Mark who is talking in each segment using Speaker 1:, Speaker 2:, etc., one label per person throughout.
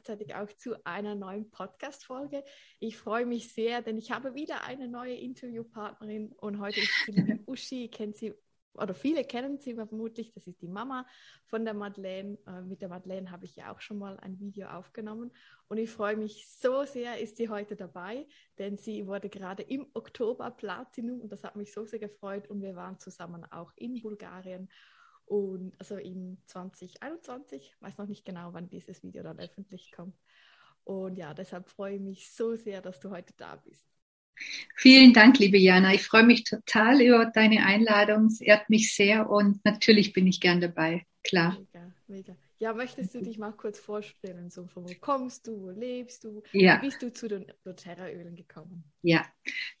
Speaker 1: gleichzeitig auch zu einer neuen Podcast-Folge. Ich freue mich sehr, denn ich habe wieder eine neue Interviewpartnerin und heute ist sie Uschi, kennt sie oder viele kennen sie vermutlich, das ist die Mama von der Madeleine. Äh, mit der Madeleine habe ich ja auch schon mal ein Video aufgenommen. Und ich freue mich so sehr, ist sie heute dabei, denn sie wurde gerade im Oktober Platinum und das hat mich so sehr gefreut. Und wir waren zusammen auch in Bulgarien und also im 2021, weiß noch nicht genau, wann dieses Video dann öffentlich kommt. Und ja, deshalb freue ich mich so sehr, dass du heute da bist.
Speaker 2: Vielen Dank, liebe Jana. Ich freue mich total über deine Einladung. Es ehrt mich sehr und natürlich bin ich gern dabei. Klar.
Speaker 1: Mega, mega. Ja, möchtest du dich mal kurz vorstellen? So, von wo kommst du, wo lebst du?
Speaker 2: Ja.
Speaker 1: Wie bist du zu den doTERRA-Ölen gekommen?
Speaker 2: Ja,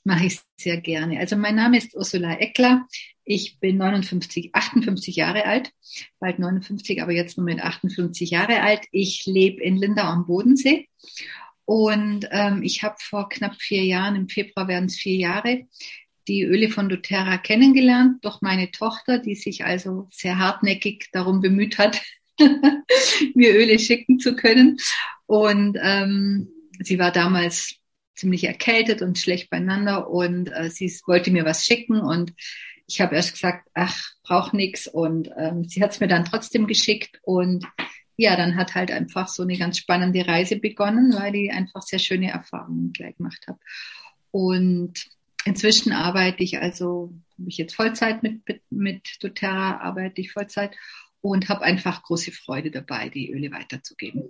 Speaker 2: mache ich sehr gerne. Also mein Name ist Ursula Eckler. Ich bin 59, 58 Jahre alt, bald 59, aber jetzt nur mit 58 Jahre alt. Ich lebe in Lindau am Bodensee und ähm, ich habe vor knapp vier Jahren, im Februar werden es vier Jahre, die Öle von doTERRA kennengelernt durch meine Tochter, die sich also sehr hartnäckig darum bemüht hat, mir Öle schicken zu können. Und ähm, sie war damals ziemlich erkältet und schlecht beieinander und äh, sie wollte mir was schicken und ich habe erst gesagt, ach, braucht nix und ähm, sie hat es mir dann trotzdem geschickt und ja, dann hat halt einfach so eine ganz spannende Reise begonnen, weil ich einfach sehr schöne Erfahrungen gleich gemacht habe. Und inzwischen arbeite ich also, habe ich jetzt Vollzeit mit, mit doTERRA, arbeite ich Vollzeit und habe einfach große Freude dabei, die Öle weiterzugeben.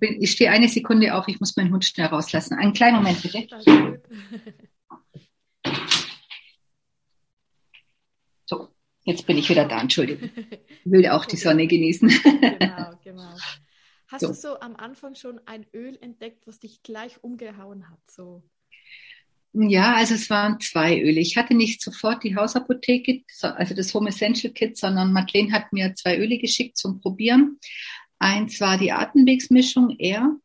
Speaker 2: Ich stehe eine Sekunde auf, ich muss meinen Hund schnell rauslassen. Einen kleinen Moment bitte. So, jetzt bin ich wieder da, Entschuldigung. Ich will auch die Sonne genießen. Genau,
Speaker 1: genau. Hast so. du so am Anfang schon ein Öl entdeckt, was dich gleich umgehauen hat? So?
Speaker 2: Ja, also es waren zwei Öle. Ich hatte nicht sofort die Hausapotheke, also das Home Essential Kit, sondern Madeleine hat mir zwei Öle geschickt zum Probieren. Eins war die Atemwegsmischung R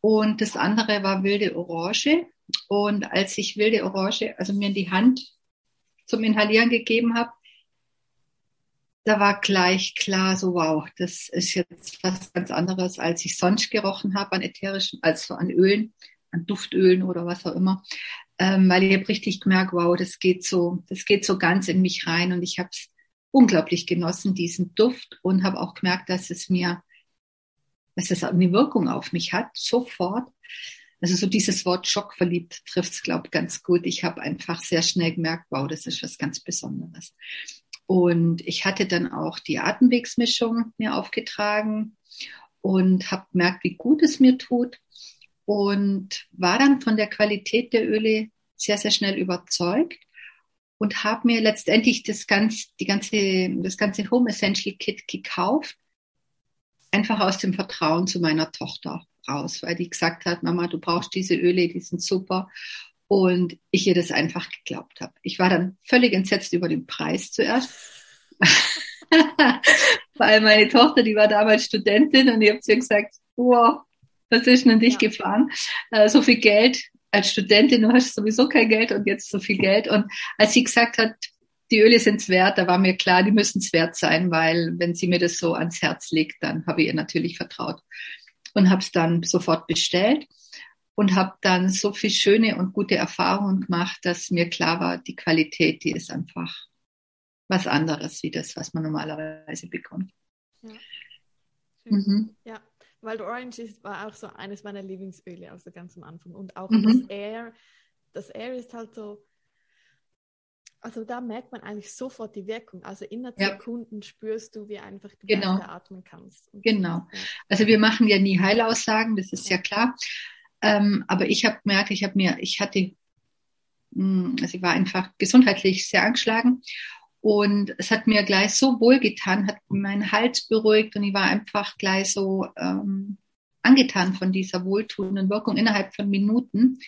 Speaker 2: und das andere war wilde Orange. Und als ich wilde Orange, also mir in die Hand zum Inhalieren gegeben habe, da war gleich klar, so wow, das ist jetzt was ganz anderes, als ich sonst gerochen habe an ätherischen, also an Ölen, an Duftölen oder was auch immer. Ähm, weil ich habe richtig gemerkt, wow, das geht so, das geht so ganz in mich rein und ich habe es unglaublich genossen, diesen Duft und habe auch gemerkt, dass es mir, dass es eine Wirkung auf mich hat, sofort. Also so dieses Wort schockverliebt trifft es, glaube ich, ganz gut. Ich habe einfach sehr schnell gemerkt, wow, das ist was ganz Besonderes. Und ich hatte dann auch die Atemwegsmischung mir aufgetragen und habe gemerkt, wie gut es mir tut und war dann von der Qualität der Öle sehr, sehr schnell überzeugt und habe mir letztendlich das ganze, die ganze, das ganze Home Essential Kit gekauft, einfach aus dem Vertrauen zu meiner Tochter raus, weil die gesagt hat, Mama, du brauchst diese Öle, die sind super und ich ihr das einfach geglaubt habe. Ich war dann völlig entsetzt über den Preis zuerst. Weil meine Tochter, die war damals Studentin und ich habe zu ihr gesagt, wow, was ist denn dich ja. gefahren? Äh, so viel Geld als Studentin, du hast sowieso kein Geld und jetzt so viel Geld. Und als sie gesagt hat, die Öle sind's wert, da war mir klar, die müssen es wert sein, weil wenn sie mir das so ans Herz legt, dann habe ich ihr natürlich vertraut und habe es dann sofort bestellt und habe dann so viel schöne und gute Erfahrungen gemacht, dass mir klar war, die Qualität, die ist einfach was anderes wie das, was man normalerweise bekommt.
Speaker 1: Ja, mhm. ja weil Orange ist, war auch so eines meiner Lieblingsöle aus der ganzen Anfang und auch mhm. das Air. Das Air ist halt so, also da merkt man eigentlich sofort die Wirkung. Also innerhalb ja. Sekunden spürst du, wie einfach du
Speaker 2: genau.
Speaker 1: atmen kannst.
Speaker 2: Genau. Also wir machen ja nie Heilaussagen, das ist ja, ja klar. Ähm, aber ich habe gemerkt, ich habe mir, ich hatte, mh, hm, also ich war einfach gesundheitlich sehr angeschlagen und es hat mir gleich so wohl getan, hat meinen Hals beruhigt und ich war einfach gleich so ähm, angetan von dieser wohltuenden Wirkung innerhalb von Minuten.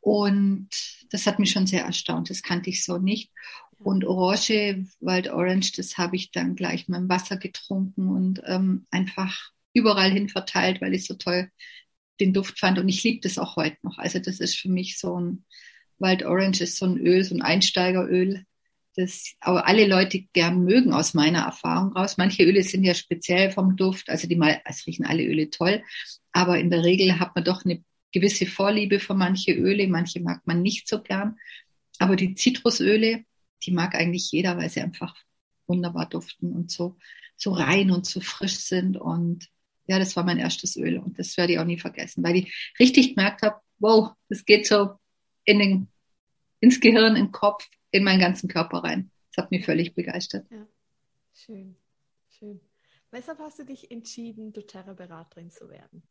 Speaker 2: Und das hat mich schon sehr erstaunt. Das kannte ich so nicht. Und Orange, Wild Orange, das habe ich dann gleich mit dem Wasser getrunken und ähm, einfach überall hin verteilt, weil ich so toll den Duft fand und ich liebe das auch heute noch. Also das ist für mich so ein Wild Orange ist so ein Öl, so ein Einsteigeröl. Das aber alle Leute gern mögen aus meiner Erfahrung raus. Manche Öle sind ja speziell vom Duft, also die mal, es riechen alle Öle toll, aber in der Regel hat man doch eine gewisse Vorliebe für manche Öle, manche mag man nicht so gern. Aber die Zitrusöle, die mag eigentlich jeder, weil sie einfach wunderbar duften und so, so rein und so frisch sind. Und ja, das war mein erstes Öl und das werde ich auch nie vergessen, weil ich richtig gemerkt habe, wow, das geht so in den, ins Gehirn, den Kopf, in meinen ganzen Körper rein. Das hat mich völlig begeistert.
Speaker 1: Ja, schön, schön. Weshalb hast du dich entschieden, doTERRA-Beraterin zu werden?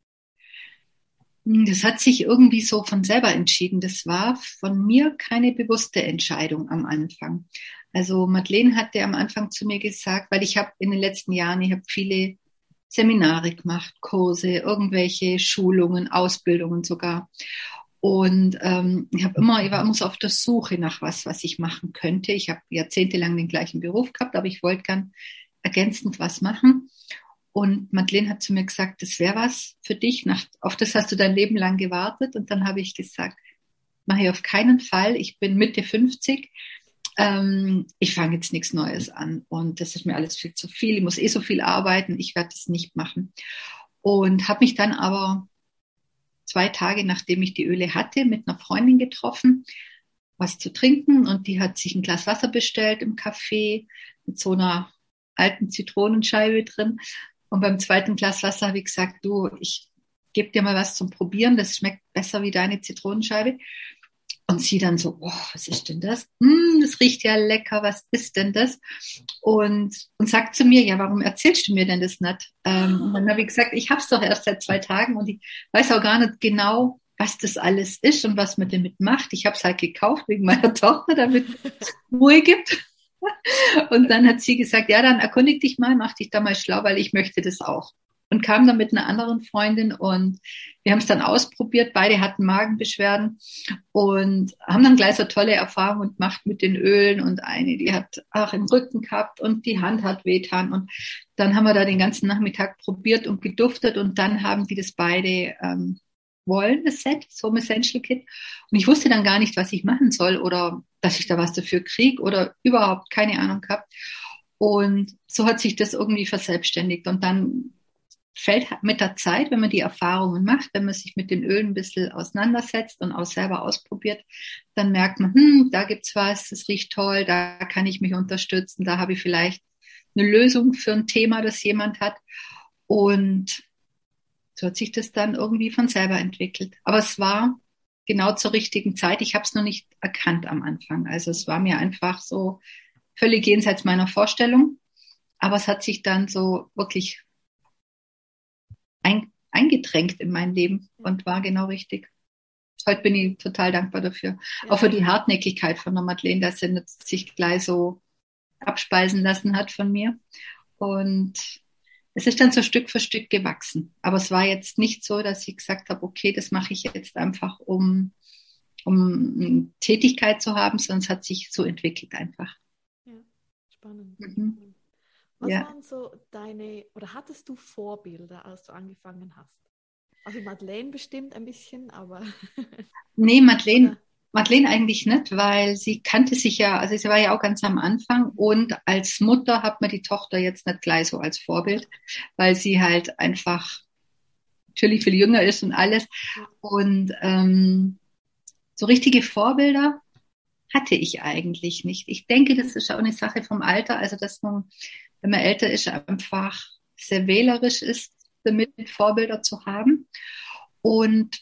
Speaker 2: Hm, das hat sich irgendwie so von selber entschieden. Das war von mir keine bewusste Entscheidung am Anfang. Also Madeleine hatte am Anfang zu mir gesagt, weil ich habe in den letzten Jahren, ich habe viele Seminare gemacht, Kurse, irgendwelche Schulungen, Ausbildungen sogar. Und ähm, ich habe immer, ich war immer so auf der Suche nach was, was ich machen könnte. Ich habe jahrzehntelang den gleichen Beruf gehabt, aber ich wollte gern ergänzend was machen. Und Madeleine hat zu mir gesagt, das wäre was für dich. Nach, auf das hast du dein Leben lang gewartet. Und dann habe ich gesagt, mache ich auf keinen Fall. Ich bin Mitte 50. Ähm, ich fange jetzt nichts Neues an. Und das ist mir alles viel zu viel. Ich muss eh so viel arbeiten. Ich werde das nicht machen. Und habe mich dann aber zwei Tage, nachdem ich die Öle hatte, mit einer Freundin getroffen, was zu trinken. Und die hat sich ein Glas Wasser bestellt im Café mit so einer alten Zitronenscheibe drin. Und beim zweiten Glas Wasser habe ich gesagt, du, ich gebe dir mal was zum Probieren, das schmeckt besser wie deine Zitronenscheibe. Und sie dann so, oh, was ist denn das? Mm, das riecht ja lecker, was ist denn das? Und, und sagt zu mir, ja, warum erzählst du mir denn das nicht? Ähm, und dann habe ich gesagt, ich habe es doch erst seit zwei Tagen und ich weiß auch gar nicht genau, was das alles ist und was man damit macht. Ich habe es halt gekauft wegen meiner Tochter, damit es Ruhe gibt. Und dann hat sie gesagt, ja, dann erkundig dich mal, mach dich da mal schlau, weil ich möchte das auch und kam dann mit einer anderen Freundin und wir haben es dann ausprobiert. Beide hatten Magenbeschwerden und haben dann gleich so tolle Erfahrungen gemacht mit den Ölen und eine, die hat auch im Rücken gehabt und die Hand hat wehtan und dann haben wir da den ganzen Nachmittag probiert und geduftet und dann haben die das beide ähm, wollen, das Set, das Home Essential Kit. Und ich wusste dann gar nicht, was ich machen soll oder dass ich da was dafür kriege oder überhaupt keine Ahnung gehabt. Und so hat sich das irgendwie verselbstständigt. Und dann fällt mit der Zeit, wenn man die Erfahrungen macht, wenn man sich mit den Ölen ein bisschen auseinandersetzt und auch selber ausprobiert, dann merkt man, hm, da gibt's was, das riecht toll, da kann ich mich unterstützen, da habe ich vielleicht eine Lösung für ein Thema, das jemand hat. Und so hat sich das dann irgendwie von selber entwickelt. Aber es war genau zur richtigen Zeit. Ich habe es noch nicht erkannt am Anfang. Also es war mir einfach so völlig jenseits meiner Vorstellung. Aber es hat sich dann so wirklich ein, eingedrängt in mein Leben und war genau richtig. Heute bin ich total dankbar dafür. Ja. Auch für die Hartnäckigkeit von der Madeleine, dass sie sich gleich so abspeisen lassen hat von mir. Und es ist dann so Stück für Stück gewachsen. Aber es war jetzt nicht so, dass ich gesagt habe, okay, das mache ich jetzt einfach, um, um Tätigkeit zu haben, sondern es hat sich so entwickelt einfach.
Speaker 1: Ja, spannend. Mhm. Was ja. waren so deine, oder hattest du Vorbilder, als du angefangen hast? Also Madeleine bestimmt ein bisschen, aber.
Speaker 2: nee, Madeleine, Madeleine eigentlich nicht, weil sie kannte sich ja, also sie war ja auch ganz am Anfang und als Mutter hat man die Tochter jetzt nicht gleich so als Vorbild, weil sie halt einfach natürlich viel jünger ist und alles. Und ähm, so richtige Vorbilder hatte ich eigentlich nicht. Ich denke, das ist auch eine Sache vom Alter, also dass man wenn man älter ist, einfach sehr wählerisch ist, damit Vorbilder zu haben. Und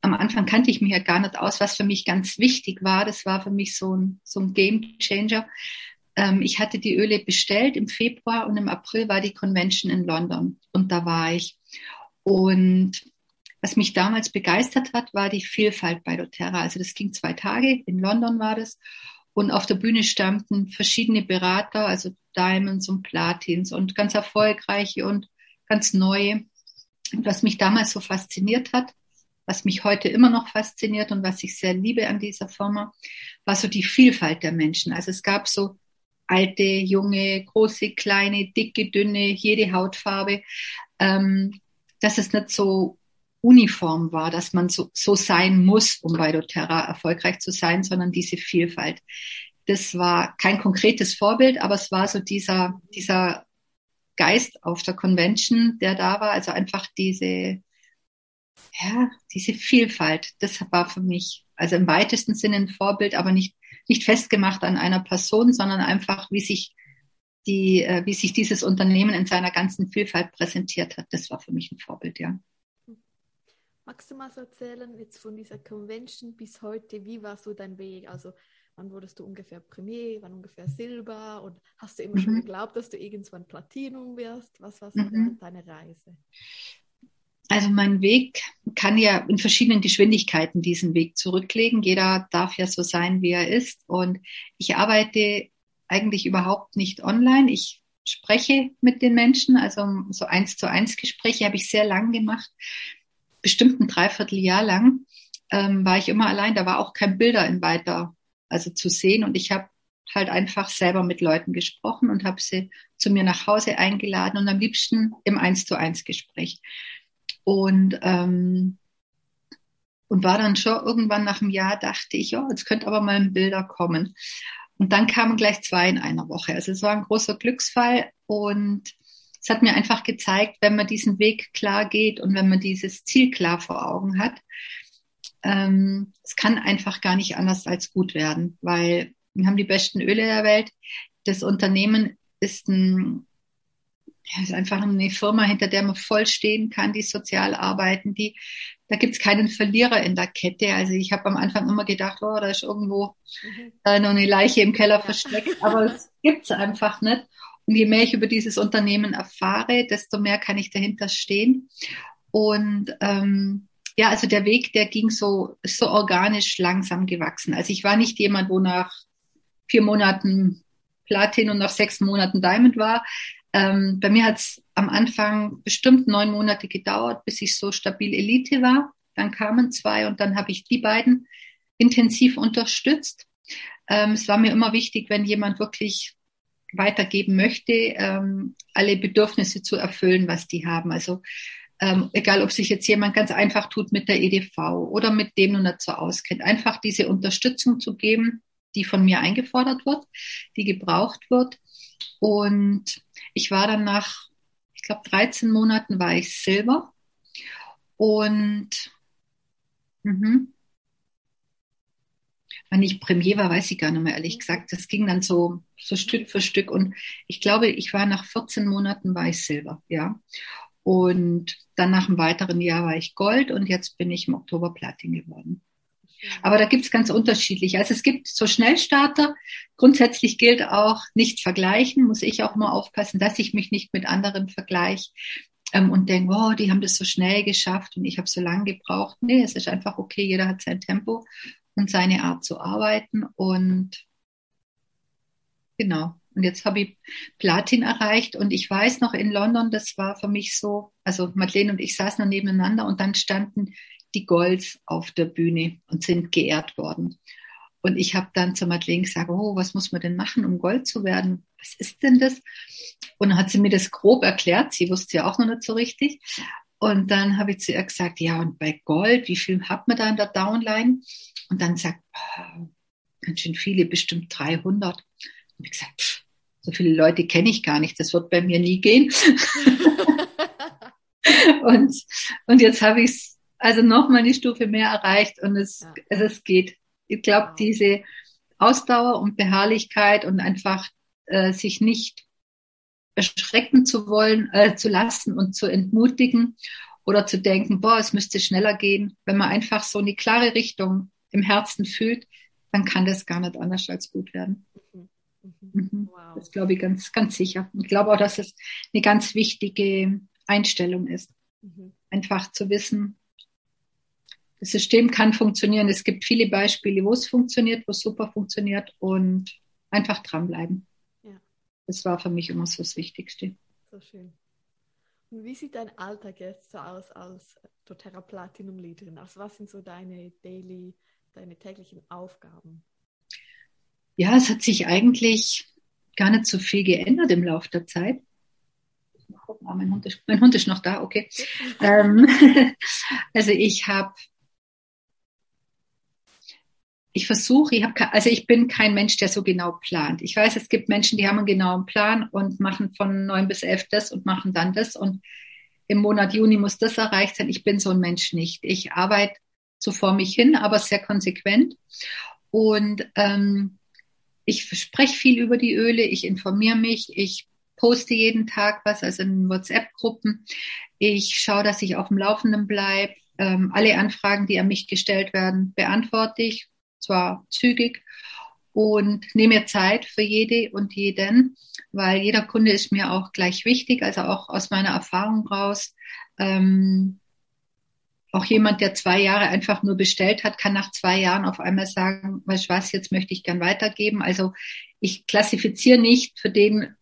Speaker 2: am Anfang kannte ich mich ja gar nicht aus, was für mich ganz wichtig war. Das war für mich so ein, so ein Game Changer. Ähm, ich hatte die Öle bestellt im Februar und im April war die Convention in London und da war ich. Und was mich damals begeistert hat, war die Vielfalt bei doTERRA. Also das ging zwei Tage, in London war das. Und auf der Bühne standen verschiedene Berater, also Diamonds und Platins und ganz erfolgreiche und ganz neue. Und was mich damals so fasziniert hat, was mich heute immer noch fasziniert und was ich sehr liebe an dieser Firma, war so die Vielfalt der Menschen. Also es gab so alte, junge, große, kleine, dicke, dünne, jede Hautfarbe. Ähm, dass es nicht so uniform war, dass man so, so sein muss, um bei doTERRA erfolgreich zu sein, sondern diese Vielfalt. das war kein konkretes Vorbild, aber es war so dieser, dieser Geist auf der Convention, der da war. Also einfach diese, ja, diese Vielfalt. Das war für mich, also im weitesten Sinne ein Vorbild, aber nicht, nicht festgemacht an einer Person, sondern einfach, wie sich die, äh, wie sich dieses Unternehmen in seiner ganzen Vielfalt präsentiert hat. Das war für mich ein Vorbild, ja.
Speaker 1: Magst du mal so erzählen, jetzt von dieser Convention bis heute, wie war so dein Weg? Also wann wurdest du ungefähr Premier, wann ungefähr Silber und hast du immer mhm. schon geglaubt, dass du irgendwann Platinum wirst? Was war so mhm. deine Reise?
Speaker 2: Also mein Weg kann ja in verschiedenen Geschwindigkeiten diesen Weg zurücklegen. Jeder darf ja so sein, wie er ist. Und ich arbeite eigentlich überhaupt nicht online. Ich spreche mit den Menschen, also so eins zu eins Gespräche habe ich sehr lang gemacht, bestimmt ein Dreivierteljahr lang ähm, war ich immer allein. Da war auch kein Bilder in weiter, also zu sehen. Und ich habe halt einfach selber mit Leuten gesprochen und habe sie zu mir nach Hause eingeladen und am liebsten im eins zu eins Gespräch. Und ähm, und war dann schon irgendwann nach einem Jahr dachte ich, ja, jetzt könnte aber mal ein Bilder kommen. Und dann kamen gleich zwei in einer Woche. Also es war ein großer Glücksfall und es hat mir einfach gezeigt, wenn man diesen Weg klar geht und wenn man dieses Ziel klar vor Augen hat, ähm, es kann einfach gar nicht anders als gut werden, weil wir haben die besten Öle der Welt. Das Unternehmen ist ein ja, ist einfach eine Firma, hinter der man voll stehen kann, die sozial arbeiten, die, da gibt's keinen Verlierer in der Kette. Also ich habe am Anfang immer gedacht, oh, da ist irgendwo mhm. äh, noch eine Leiche im Keller versteckt, aber es gibt's einfach nicht. Und je mehr ich über dieses Unternehmen erfahre, desto mehr kann ich dahinter stehen. Und ähm, ja, also der Weg, der ging so, so organisch langsam gewachsen. Also ich war nicht jemand, wo nach vier Monaten Platin und nach sechs Monaten Diamond war. Ähm, bei mir hat es am Anfang bestimmt neun Monate gedauert, bis ich so stabil Elite war. Dann kamen zwei und dann habe ich die beiden intensiv unterstützt. Ähm, es war mir immer wichtig, wenn jemand wirklich weitergeben möchte, ähm, alle Bedürfnisse zu erfüllen, was die haben. Also ähm, egal, ob sich jetzt jemand ganz einfach tut mit der EDV oder mit dem nicht so auskennt, einfach diese Unterstützung zu geben, die von mir eingefordert wird, die gebraucht wird. Und ich war dann nach, ich glaube, 13 Monaten war ich Silber. Und mhm, wann ich Premier war, weiß ich gar nicht mehr, ehrlich gesagt. Das ging dann so, so Stück für Stück. Und ich glaube, ich war nach 14 Monaten war ich Silber, ja. Und dann nach einem weiteren Jahr war ich Gold und jetzt bin ich im Oktober Platin geworden. Aber da gibt's ganz unterschiedlich. Also es gibt so Schnellstarter. Grundsätzlich gilt auch nicht vergleichen, muss ich auch mal aufpassen, dass ich mich nicht mit anderen vergleiche ähm, und denke, wow, die haben das so schnell geschafft und ich habe so lange gebraucht. Nee, es ist einfach okay, jeder hat sein Tempo und seine Art zu arbeiten. Und genau. Und jetzt habe ich Platin erreicht und ich weiß noch in London, das war für mich so, also Madeleine und ich saßen nebeneinander und dann standen die Golds auf der Bühne und sind geehrt worden. Und ich habe dann zu Madeleine gesagt, oh, was muss man denn machen, um Gold zu werden? Was ist denn das? Und dann hat sie mir das grob erklärt. Sie wusste ja auch noch nicht so richtig. Und dann habe ich zu ihr gesagt, ja, und bei Gold, wie viel hat man da in der Downline? Und dann sagt, oh, ganz schön viele, bestimmt 300. Und ich gesagt, pff, so viele Leute kenne ich gar nicht, das wird bei mir nie gehen. und, und jetzt habe ich es also noch mal eine Stufe mehr erreicht und es, ja. also es geht. Ich glaube, wow. diese Ausdauer und Beharrlichkeit und einfach äh, sich nicht erschrecken zu wollen, äh, zu lassen und zu entmutigen oder zu denken, boah, es müsste schneller gehen. Wenn man einfach so eine klare Richtung im Herzen fühlt, dann kann das gar nicht anders als gut werden. Mhm. Mhm. mhm. Wow. Das glaube ich ganz, ganz sicher. Ich glaube auch, dass es eine ganz wichtige Einstellung ist. Mhm. Einfach zu wissen, das System kann funktionieren. Es gibt viele Beispiele, wo es funktioniert, wo es super funktioniert und einfach dranbleiben. Ja. Das war für mich immer so das Wichtigste.
Speaker 1: So schön. Und wie sieht dein Alltag jetzt so aus als doTERRA Platinum Leaderin? Also was sind so deine daily, deine täglichen Aufgaben?
Speaker 2: Ja, es hat sich eigentlich gar nicht so viel geändert im Laufe der Zeit. Gucken, oh, mein, Hund ist, mein Hund ist noch da, okay. ähm, also ich habe ich versuche, ich habe, also ich bin kein Mensch, der so genau plant. Ich weiß, es gibt Menschen, die haben einen genauen Plan und machen von neun bis elf das und machen dann das und im Monat Juni muss das erreicht sein. Ich bin so ein Mensch nicht. Ich arbeite so vor mich hin, aber sehr konsequent und ähm, ich spreche viel über die Öle, ich informiere mich, ich poste jeden Tag was, also in WhatsApp-Gruppen. Ich schaue, dass ich auf dem Laufenden bleibe. Ähm, alle Anfragen, die an mich gestellt werden, beantworte ich zwar zügig und nehme mir Zeit für jede und jeden, weil jeder Kunde ist mir auch gleich wichtig, also auch aus meiner Erfahrung raus. Ähm, auch jemand, der zwei Jahre einfach nur bestellt hat, kann nach zwei Jahren auf einmal sagen, weißt was, jetzt möchte ich gern weitergeben. Also ich klassifiziere nicht, für den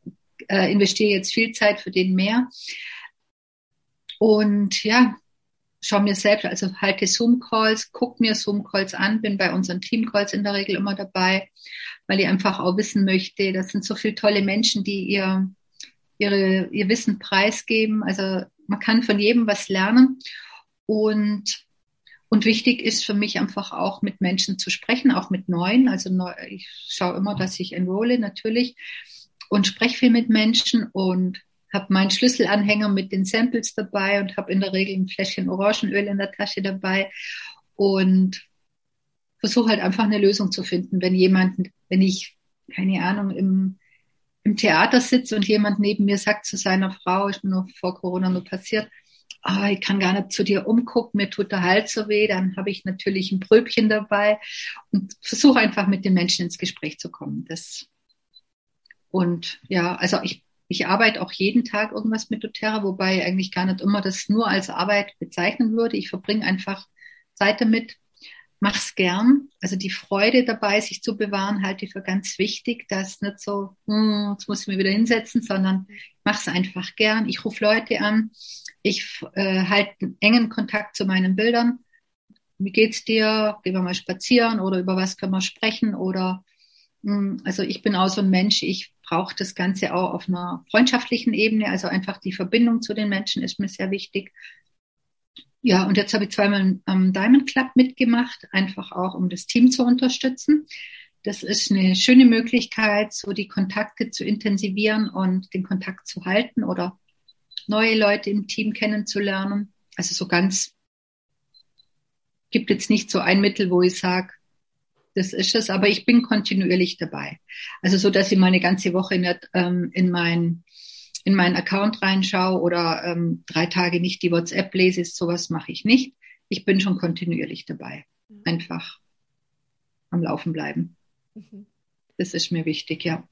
Speaker 2: äh, investiere jetzt viel Zeit, für den mehr. Und ja, schau mir selbst, also halte Zoom-Calls, guck mir Zoom-Calls an, bin bei unseren Team-Calls in der Regel immer dabei, weil ich einfach auch wissen möchte, das sind so viele tolle Menschen, die ihr, ihre, ihr Wissen preisgeben. Also man kann von jedem was lernen. Und, und wichtig ist für mich einfach auch mit Menschen zu sprechen, auch mit Neuen. Also neu, ich schaue immer, dass ich enrolle natürlich und spreche viel mit Menschen und habe meinen Schlüsselanhänger mit den Samples dabei und habe in der Regel ein Fläschchen Orangenöl in der Tasche dabei und versuche halt einfach eine Lösung zu finden, wenn jemand, wenn ich, keine Ahnung, im, im Theater sitze und jemand neben mir sagt zu seiner Frau, ist mir nur vor Corona nur passiert, oh, ich kann gar nicht zu dir umgucken, mir tut der Hals so weh, dann habe ich natürlich ein Pröbchen dabei und versuche einfach mit den Menschen ins Gespräch zu kommen. Das und ja, also ich ich arbeite auch jeden Tag irgendwas mit doTERRA, wobei ich eigentlich gar nicht immer das nur als Arbeit bezeichnen würde. Ich verbringe einfach Zeit damit, mach's gern. Also die Freude dabei, sich zu bewahren, halte ich für ganz wichtig, dass nicht so, hm, jetzt muss ich mir wieder hinsetzen, sondern mach's einfach gern. Ich rufe Leute an, ich äh, halte einen engen Kontakt zu meinen Bildern. Wie geht's dir? Gehen wir mal spazieren oder über was können wir sprechen oder hm, also ich bin auch so ein Mensch, ich brauche das Ganze auch auf einer freundschaftlichen Ebene. Also einfach die Verbindung zu den Menschen ist mir sehr wichtig. Ja, und jetzt habe ich zweimal am Diamond Club mitgemacht, einfach auch, um das Team zu unterstützen. Das ist eine schöne Möglichkeit, so die Kontakte zu intensivieren und den Kontakt zu halten oder neue Leute im Team kennenzulernen. Also so ganz gibt jetzt nicht so ein Mittel, wo ich sage, das ist es, aber ich bin kontinuierlich dabei. Also so, dass ich mal eine ganze Woche nicht ähm, in mein in meinen Account reinschaue oder ähm, drei Tage nicht die WhatsApp lese, sowas mache ich nicht. Ich bin schon kontinuierlich dabei. Mhm. Einfach am Laufen bleiben. Mhm. Das ist mir wichtig, ja.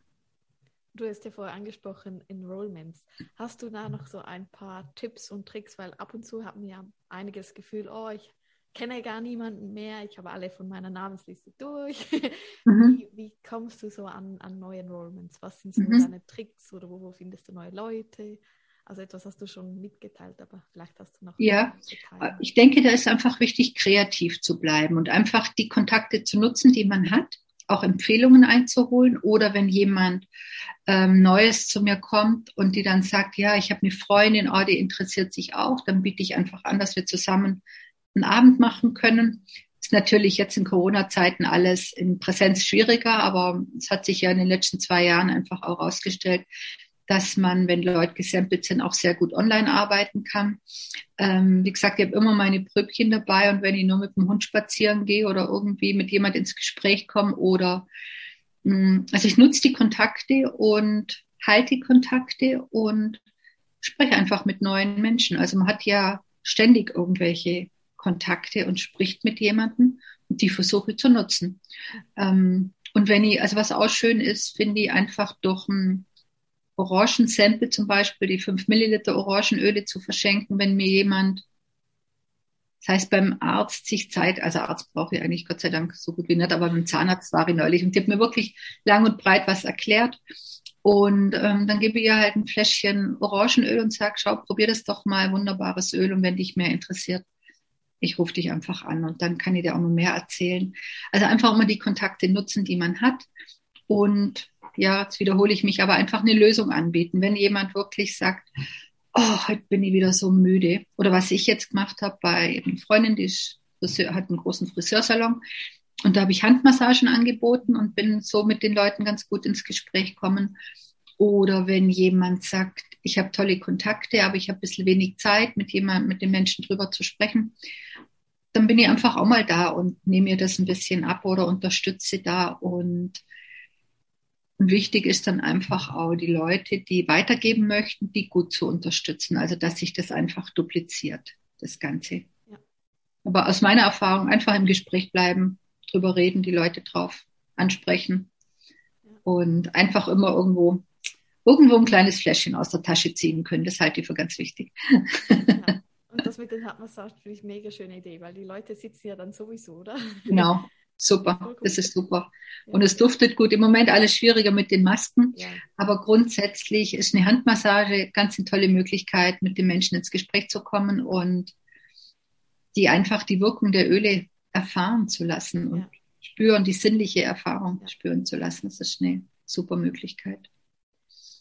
Speaker 1: Du hast ja vorher angesprochen, Enrollments. Hast du da noch so ein paar Tipps und Tricks? Weil ab und zu haben wir ja einiges Gefühl, oh, ich kenne gar niemanden mehr, ich habe alle von meiner Namensliste durch. Mhm. Wie, wie, kommst du so an, an neue Enrollments? Was sind so mhm. deine Tricks oder wo, wo, findest du neue Leute? Also etwas hast du schon mitgeteilt, aber vielleicht hast du noch.
Speaker 2: Ja, ich denke, da ist einfach wichtig, kreativ zu bleiben und einfach die Kontakte zu nutzen, die man hat, auch Empfehlungen einzuholen oder wenn jemand ähm, Neues zu mir kommt und die dann sagt, ja, ich habe eine Freundin, oh, die interessiert sich auch, dann biete ich einfach an, dass wir zusammen einen Abend machen können. Ist natürlich jetzt in Corona-Zeiten alles in Präsenz schwieriger, aber es hat sich ja in den letzten zwei Jahren einfach auch herausgestellt, dass man, wenn Leute gesampelt sind, auch sehr gut online arbeiten kann. Ähm, wie gesagt, ich habe immer meine Pröbchen dabei und wenn ich nur mit dem Hund spazieren gehe oder irgendwie mit jemand ins Gespräch komme oder mh, mm, also ich nutze die Kontakte und halte die Kontakte und spreche einfach mit neuen Menschen. Also man hat ja ständig irgendwelche Kontakte und spricht mit jemandem und die versuche zu nutzen. Ähm, und wenn ich, also was auch schön ist, finde ich einfach durch ein Orangensample zum Beispiel, die 5 Milliliter Orangenöle zu verschenken, wenn mir jemand, das heißt beim Arzt sich Zeit, also Arzt brauche ich eigentlich Gott sei Dank so gut wie nicht, aber beim Zahnarzt war ich neulich und die hat mir wirklich lang und breit was erklärt. Und ähm, dann gebe ich ihr halt ein Fläschchen Orangenöl und sage, schau, probier das doch mal, wunderbares Öl und wenn dich mehr interessiert, ich rufe dich einfach an und dann kann ich dir auch noch mehr erzählen. Also einfach immer die Kontakte nutzen, die man hat. Und ja, jetzt wiederhole ich mich, aber einfach eine Lösung anbieten. Wenn jemand wirklich sagt, oh, heute bin ich wieder so müde. Oder was ich jetzt gemacht habe bei einer Freundin, die Friseur, hat einen großen Friseursalon. und da habe ich Handmassagen angeboten und bin so mit den Leuten ganz gut ins Gespräch gekommen. Oder wenn jemand sagt, ich habe tolle Kontakte, aber ich habe ein bisschen wenig Zeit, mit jemandem, mit den Menschen drüber zu sprechen, dann bin ich einfach auch mal da und nehme mir das ein bisschen ab oder unterstütze da. Und wichtig ist dann einfach auch die Leute, die weitergeben möchten, die gut zu unterstützen. Also dass sich das einfach dupliziert, das Ganze. Ja. Aber aus meiner Erfahrung einfach im Gespräch bleiben, drüber reden, die Leute drauf ansprechen ja. und einfach immer irgendwo irgendwo ein kleines Fläschchen aus der Tasche ziehen können. Das halte ich für ganz wichtig.
Speaker 1: Ja. Und das mit den Handmassagen finde ich mega schöne Idee, weil die Leute sitzen ja dann sowieso, oder?
Speaker 2: Genau. Super, das ist super. Ja. Und es duftet gut. Im Moment alles schwieriger mit den Masken, ja. aber grundsätzlich ist eine Handmassage ganz eine tolle Möglichkeit, mit den Menschen ins Gespräch zu kommen und die einfach die Wirkung der Öle erfahren zu lassen und ja. spüren, die sinnliche Erfahrung spüren zu lassen. Das ist eine super Möglichkeit.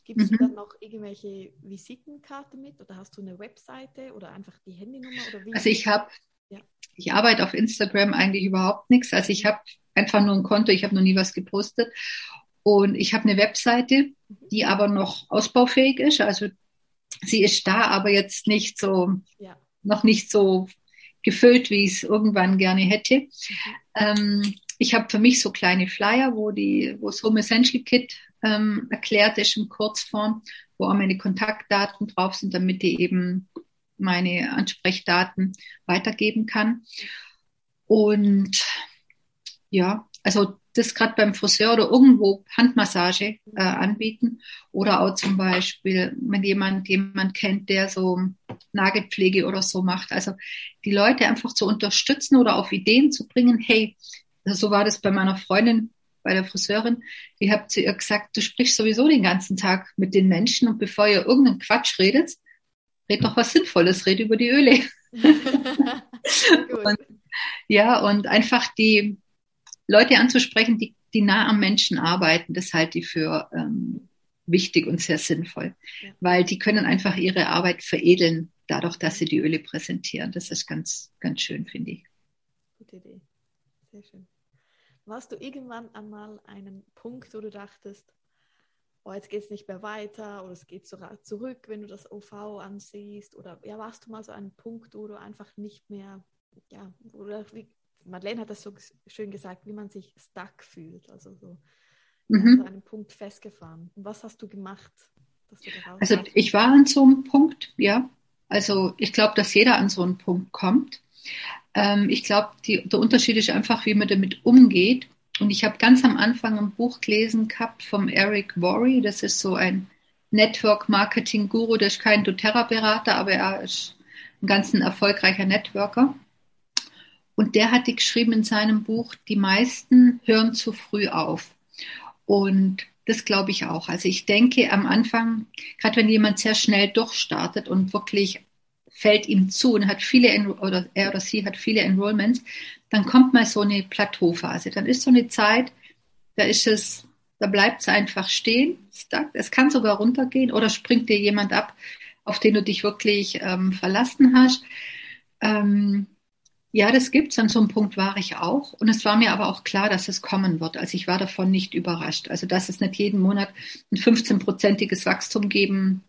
Speaker 1: Gibst mhm. du dann noch irgendwelche Visitenkarten mit oder hast du eine Webseite oder einfach die Handynummer? Oder
Speaker 2: wie? Also ich habe, ja. ich arbeite auf Instagram eigentlich überhaupt nichts. Also ich habe einfach nur ein Konto, ich habe noch nie was gepostet. Und ich habe eine Webseite, mhm. die aber noch ausbaufähig ist. Also sie ist da, aber jetzt nicht so, ja. noch nicht so gefüllt, wie ich es irgendwann gerne hätte. Mhm. Ähm, ich habe für mich so kleine Flyer, wo die, wo das Home Essential Kit ähm, erklärt ist in Kurzform, wo auch meine Kontaktdaten drauf sind, damit ich eben meine Ansprechdaten weitergeben kann. Und ja, also das gerade beim Friseur oder irgendwo Handmassage äh, anbieten oder auch zum Beispiel, wenn jemand jemand kennt, der so Nagelpflege oder so macht. Also die Leute einfach zu unterstützen oder auf Ideen zu bringen. Hey, so war das bei meiner Freundin bei der Friseurin, die hat zu ihr gesagt, du sprichst sowieso den ganzen Tag mit den Menschen und bevor ihr irgendeinen Quatsch redet, red doch was Sinnvolles, red über die Öle. und, ja, und einfach die Leute anzusprechen, die, die nah am Menschen arbeiten, das halte ich für ähm, wichtig und sehr sinnvoll, ja. weil die können einfach ihre Arbeit veredeln, dadurch, dass sie die Öle präsentieren. Das ist ganz, ganz schön, finde ich. Gute Idee.
Speaker 1: Sehr schön. Warst du irgendwann einmal einen Punkt, wo du dachtest, oh, jetzt geht es nicht mehr weiter oder es geht zurück, wenn du das OV ansiehst? Oder ja, warst du mal so einen Punkt, wo du einfach nicht mehr, ja, oder wie, Madeleine hat das so schön gesagt, wie man sich stuck fühlt, also so mhm. an einem Punkt festgefahren. Und was hast du gemacht?
Speaker 2: Du also ich war an so einem Punkt, ja. Also ich glaube, dass jeder an so einen Punkt kommt. Ähm, ich glaube, der Unterschied ist einfach, wie man damit umgeht. Und ich habe ganz am Anfang ein Buch gelesen gehabt vom Eric Worre. Das ist so ein Network Marketing Guru. Der ist kein doTERRA-Berater, aber er ist ein ganz erfolgreicher Networker. Und der hat die geschrieben in seinem Buch, die meisten hören zu früh auf. Und das glaube ich auch. Also ich denke am Anfang, gerade wenn jemand sehr schnell durchstartet und wirklich fällt ihm zu und hat viele, oder er oder sie hat viele Enrollments, dann kommt mal so eine Plateauphase. Dann ist so eine Zeit, da ist es, da bleibt es einfach stehen. Es kann sogar runtergehen oder springt dir jemand ab, auf den du dich wirklich ähm, verlassen hast. Ähm, ja, das gibt's. An so einem Punkt war ich auch. Und es war mir aber auch klar, dass es kommen wird. Also ich war davon nicht überrascht. Also dass es nicht jeden Monat ein 15-prozentiges Wachstum geben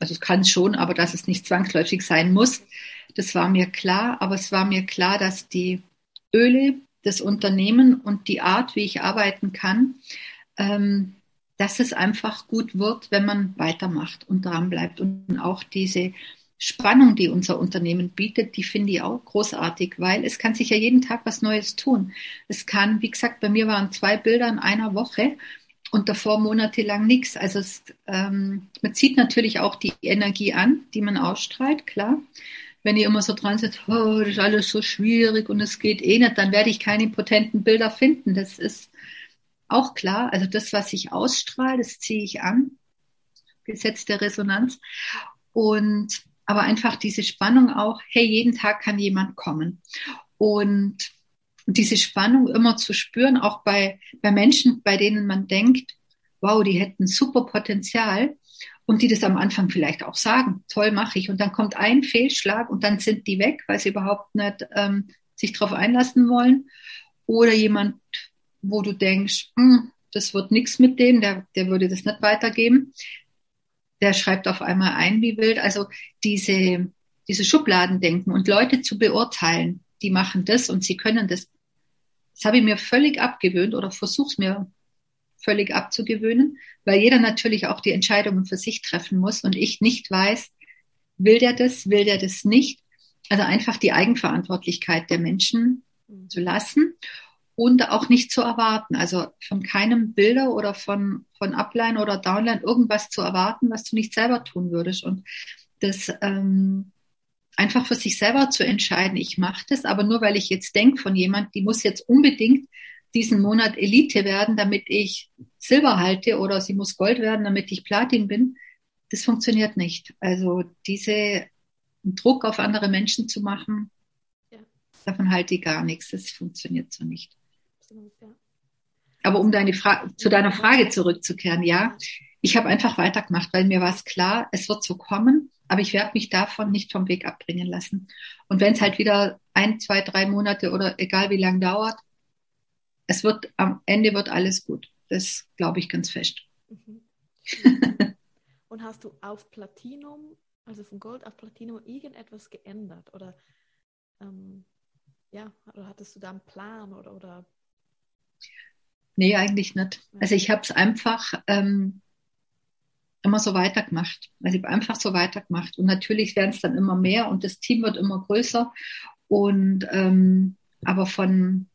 Speaker 2: also es kann schon, aber dass es nicht zwangsläufig sein muss, das war mir klar. Aber es war mir klar, dass die Öle, das Unternehmen und die Art, wie ich arbeiten kann, ähm, dass es einfach gut wird, wenn man weitermacht und dran bleibt. Und auch diese Spannung, die unser Unternehmen bietet, die finde ich auch großartig, weil es kann sich ja jeden Tag was Neues tun. Es kann, wie gesagt, bei mir waren zwei Bilder in einer Woche und davor monatelang nichts. Also es, ähm, man zieht natürlich auch die Energie an, die man ausstrahlt, klar. Wenn ihr immer so dran seid, oh, das ist alles so schwierig und es geht eh nicht, dann werde ich keine potenten Bilder finden. Das ist auch klar. Also das, was ich ausstrahle, das ziehe ich an. Gesetz der Resonanz. Und aber einfach diese Spannung auch, hey, jeden Tag kann jemand kommen. Und und diese Spannung immer zu spüren, auch bei, bei Menschen, bei denen man denkt, wow, die hätten super Potenzial und die das am Anfang vielleicht auch sagen, toll mache ich. Und dann kommt ein Fehlschlag und dann sind die weg, weil sie überhaupt nicht ähm, sich darauf einlassen wollen. oder jemand, wo du denkst, hm, das wird nichts mit dem, der, der würde das nicht weitergeben. Der schreibt auf einmal ein wie wild. Also diese, diese Schubladendenken und Leute zu beurteilen, die machen das und sie können das. Das habe ich mir völlig abgewöhnt oder versuche mir völlig abzugewöhnen, weil jeder natürlich auch die Entscheidungen für sich treffen muss und ich nicht weiß, will der das, will der das nicht. Also einfach die Eigenverantwortlichkeit der Menschen mhm. zu lassen und auch nicht zu erwarten. Also von keinem Bilder oder von, von Upline oder Downline irgendwas zu erwarten, was du nicht selber tun würdest. Und das ähm, einfach für sich selber zu entscheiden, ich mache das, aber nur weil ich jetzt denke von jemand, die muss jetzt unbedingt diesen Monat Elite werden, damit ich Silber halte oder sie muss Gold werden, damit ich Platin bin. Das funktioniert nicht. Also diese Druck auf andere Menschen zu machen, ja. davon halte ich gar nichts. Das funktioniert so nicht. Absolut, ja. Aber um deine Fra zu deiner Frage zurückzukehren, ja, ich habe einfach weitergemacht, weil mir war es klar, es wird so kommen, aber ich werde mich davon nicht vom Weg abbringen lassen. Und wenn es halt wieder ein, zwei, drei Monate oder egal wie lang dauert, es wird am Ende wird alles gut. Das glaube ich ganz fest. Mhm.
Speaker 1: Und hast du auf Platinum, also von Gold auf Platinum, irgendetwas geändert? Oder ähm, ja, oder hattest du da einen Plan oder, oder
Speaker 2: Nee, eigentlich nicht. Also ich habe es einfach ähm, immer so weitergemacht. Also ich habe einfach so weitergemacht. Und natürlich werden es dann immer mehr und das Team wird immer größer. Und ähm, aber von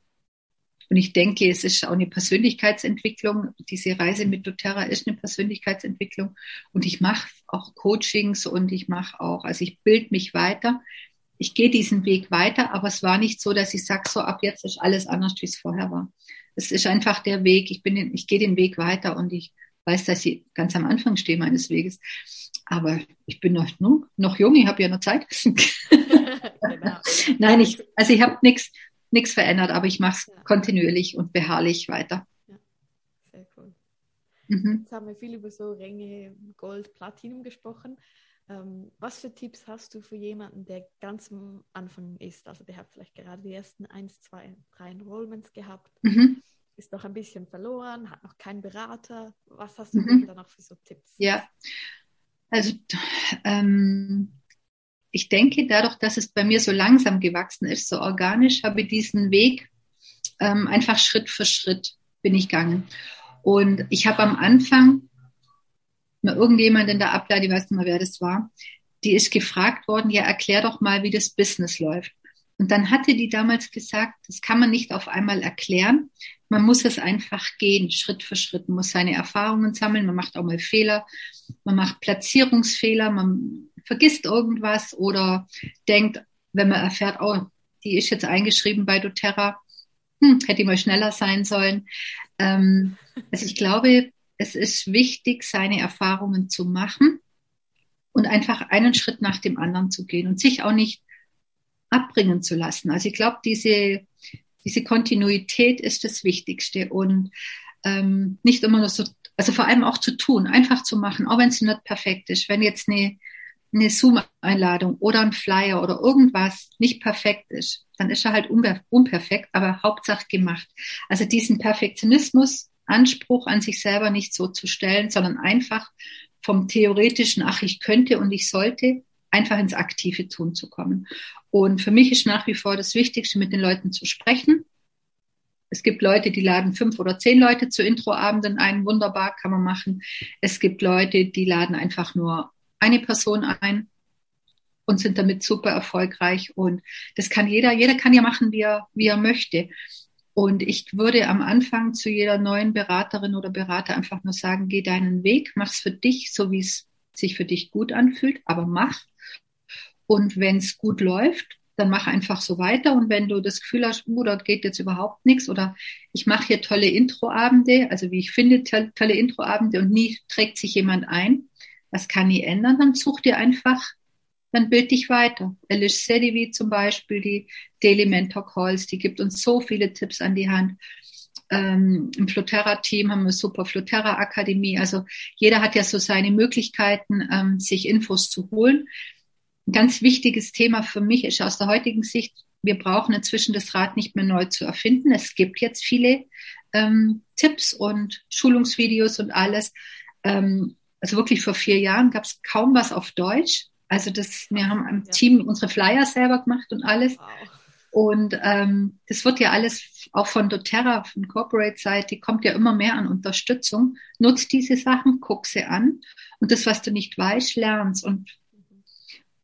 Speaker 2: und ich denke, es ist auch eine Persönlichkeitsentwicklung. Diese Reise mit doTERRA ist eine Persönlichkeitsentwicklung. Und ich mache auch Coachings und ich mache auch, also ich bilde mich weiter. Ich gehe diesen Weg weiter, aber es war nicht so, dass ich sage, so ab jetzt ist alles anders, wie es vorher war. Es ist einfach der Weg. Ich bin, ich gehe den Weg weiter und ich weiß, dass ich ganz am Anfang stehe meines Weges. Aber ich bin noch, noch jung, ich habe ja noch Zeit. genau. Nein, ich, also ich habe nichts nichts verändert, aber ich mache es ja. kontinuierlich und beharrlich weiter. Ja,
Speaker 1: sehr cool. Mhm. Jetzt haben wir viel über so Ränge Gold, Platinum gesprochen. Ähm, was für Tipps hast du für jemanden, der ganz am Anfang ist? Also der hat vielleicht gerade die ersten eins, zwei, drei Enrollments gehabt, mhm. Ist noch ein bisschen verloren, hat noch keinen Berater. Was hast du mhm. da noch für so Tipps?
Speaker 2: Ja, also ähm, ich denke, dadurch, dass es bei mir so langsam gewachsen ist, so organisch, habe ich diesen Weg ähm, einfach Schritt für Schritt bin ich gegangen. Und ich habe am Anfang mal irgendjemand in der Ableitung, ich weiß nicht mehr, wer das war, die ist gefragt worden, ja, erklär doch mal, wie das Business läuft. Und dann hatte die damals gesagt, das kann man nicht auf einmal erklären. Man muss es einfach gehen, Schritt für Schritt. Man muss seine Erfahrungen sammeln. Man macht auch mal Fehler. Man macht Platzierungsfehler. Man vergisst irgendwas oder denkt, wenn man erfährt, oh, die ist jetzt eingeschrieben bei doTERRA, hm, hätte ich mal schneller sein sollen. Ähm, also ich glaube, es ist wichtig, seine Erfahrungen zu machen und einfach einen Schritt nach dem anderen zu gehen und sich auch nicht abbringen zu lassen. Also ich glaube, diese, diese Kontinuität ist das Wichtigste und ähm, nicht immer nur so, also vor allem auch zu tun, einfach zu machen, auch wenn es nicht perfekt ist. Wenn jetzt eine, eine Zoom-Einladung oder ein Flyer oder irgendwas nicht perfekt ist, dann ist er halt unper unperfekt, aber Hauptsache gemacht. Also diesen Perfektionismus, Anspruch an sich selber nicht so zu stellen, sondern einfach vom theoretischen, ach, ich könnte und ich sollte, einfach ins aktive Tun zu kommen. Und für mich ist nach wie vor das Wichtigste, mit den Leuten zu sprechen. Es gibt Leute, die laden fünf oder zehn Leute zu Introabenden ein. Wunderbar, kann man machen. Es gibt Leute, die laden einfach nur eine Person ein und sind damit super erfolgreich. Und das kann jeder, jeder kann ja machen, wie er, wie er möchte. Und ich würde am Anfang zu jeder neuen Beraterin oder Berater einfach nur sagen, geh deinen Weg, mach's für dich, so wie es sich für dich gut anfühlt, aber mach. Und wenn es gut läuft, dann mach einfach so weiter. Und wenn du das Gefühl hast, oh, dort geht jetzt überhaupt nichts oder ich mache hier tolle Introabende, also wie ich finde, tolle Introabende und nie trägt sich jemand ein, was kann ich ändern, dann such dir einfach, dann bild dich weiter. Alice Sedivi zum Beispiel, die Daily Mentor Calls, die gibt uns so viele Tipps an die Hand. Ähm, Im Floterra-Team haben wir super Floterra-Akademie. Also jeder hat ja so seine Möglichkeiten, ähm, sich Infos zu holen. Ein ganz wichtiges Thema für mich ist aus der heutigen Sicht, wir brauchen inzwischen das Rad nicht mehr neu zu erfinden. Es gibt jetzt viele ähm, Tipps und Schulungsvideos und alles. Ähm, also wirklich vor vier Jahren gab es kaum was auf Deutsch. Also das, wir haben im ja. Team unsere Flyer selber gemacht und alles. Wow. Und ähm, das wird ja alles auch von doTERRA, von Corporate-Seite, kommt ja immer mehr an Unterstützung. Nutz diese Sachen, guck sie an und das, was du nicht weißt, lernst. Und,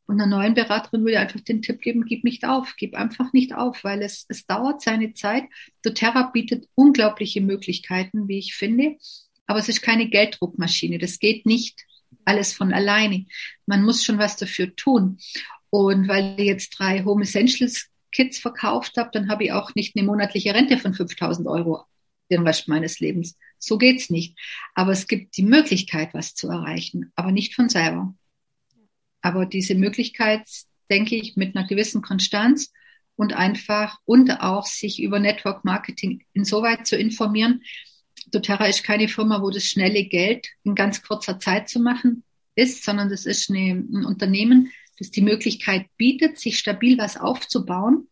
Speaker 2: und einer neuen Beraterin würde ich einfach den Tipp geben, gib nicht auf, gib einfach nicht auf, weil es, es dauert seine Zeit. doTERRA bietet unglaubliche Möglichkeiten, wie ich finde, aber es ist keine Gelddruckmaschine. Das geht nicht alles von alleine. Man muss schon was dafür tun. Und weil ich jetzt drei Home Essentials Kits verkauft habe, dann habe ich auch nicht eine monatliche Rente von 5000 Euro den Rest meines Lebens. So geht's nicht. Aber es gibt die Möglichkeit, was zu erreichen, aber nicht von selber. Aber diese Möglichkeit, denke ich, mit einer gewissen Konstanz und einfach und auch sich über Network Marketing insoweit zu informieren, doTERRA ist keine Firma, wo das schnelle Geld in ganz kurzer Zeit zu machen ist, sondern das ist eine, ein Unternehmen, das die Möglichkeit bietet, sich stabil was aufzubauen.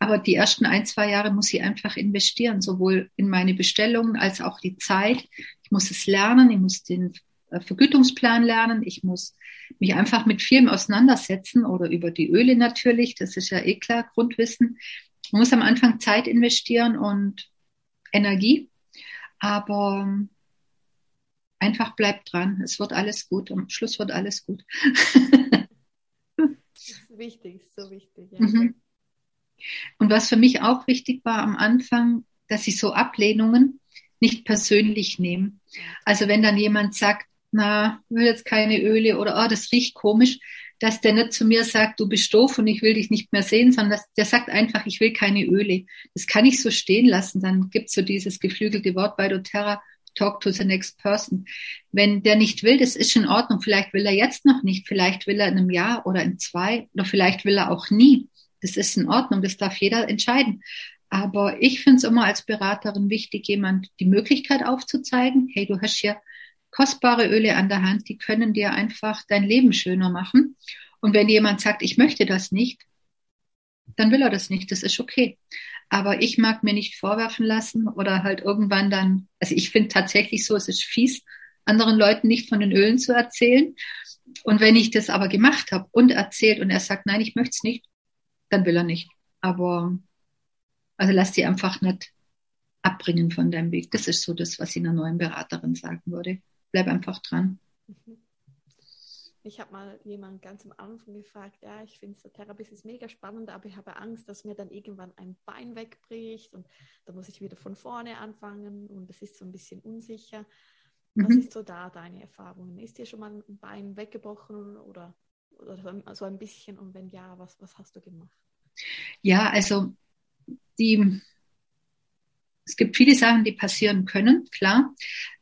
Speaker 2: Aber die ersten ein, zwei Jahre muss ich einfach investieren, sowohl in meine Bestellungen als auch die Zeit. Ich muss es lernen, ich muss den Vergütungsplan lernen, ich muss mich einfach mit vielem auseinandersetzen oder über die Öle natürlich, das ist ja eh klar, Grundwissen. Man muss am Anfang Zeit investieren und Energie. Aber einfach bleibt dran. Es wird alles gut. Am Schluss wird alles gut.
Speaker 1: wichtig, so wichtig. Ja.
Speaker 2: Mhm. Und was für mich auch wichtig war am Anfang, dass ich so Ablehnungen nicht persönlich nehme. Also wenn dann jemand sagt, na, will jetzt keine Öle oder oh, das riecht komisch, dass der nicht zu mir sagt, du bist doof und ich will dich nicht mehr sehen, sondern dass der sagt einfach, ich will keine Öle. Das kann ich so stehen lassen. Dann gibt's so dieses geflügelte Wort bei doTERRA, talk to the next person. Wenn der nicht will, das ist in Ordnung. Vielleicht will er jetzt noch nicht, vielleicht will er in einem Jahr oder in zwei oder vielleicht will er auch nie. Das ist in Ordnung, das darf jeder entscheiden. Aber ich finde es immer als Beraterin wichtig, jemand die Möglichkeit aufzuzeigen, hey, du hast hier kostbare Öle an der Hand, die können dir einfach dein Leben schöner machen. Und wenn jemand sagt, ich möchte das nicht, dann will er das nicht, das ist okay. Aber ich mag mir nicht vorwerfen lassen oder halt irgendwann dann, also ich finde tatsächlich so, es ist fies, anderen Leuten nicht von den Ölen zu erzählen. Und wenn ich das aber gemacht habe und erzählt und er sagt, nein, ich möchte es nicht, dann will er nicht. Aber also lass die einfach nicht abbringen von deinem Weg. Das ist so das, was ich einer neuen Beraterin sagen würde bleib einfach dran.
Speaker 1: Ich habe mal jemanden ganz am Anfang gefragt, ja, ich finde so Therapie ist mega spannend, aber ich habe Angst, dass mir dann irgendwann ein Bein wegbricht und da muss ich wieder von vorne anfangen und es ist so ein bisschen unsicher. Was mhm. ist so da deine Erfahrung? Ist dir schon mal ein Bein weggebrochen oder, oder so ein bisschen und wenn ja, was, was hast du gemacht?
Speaker 2: Ja, also die, es gibt viele Sachen, die passieren können, klar.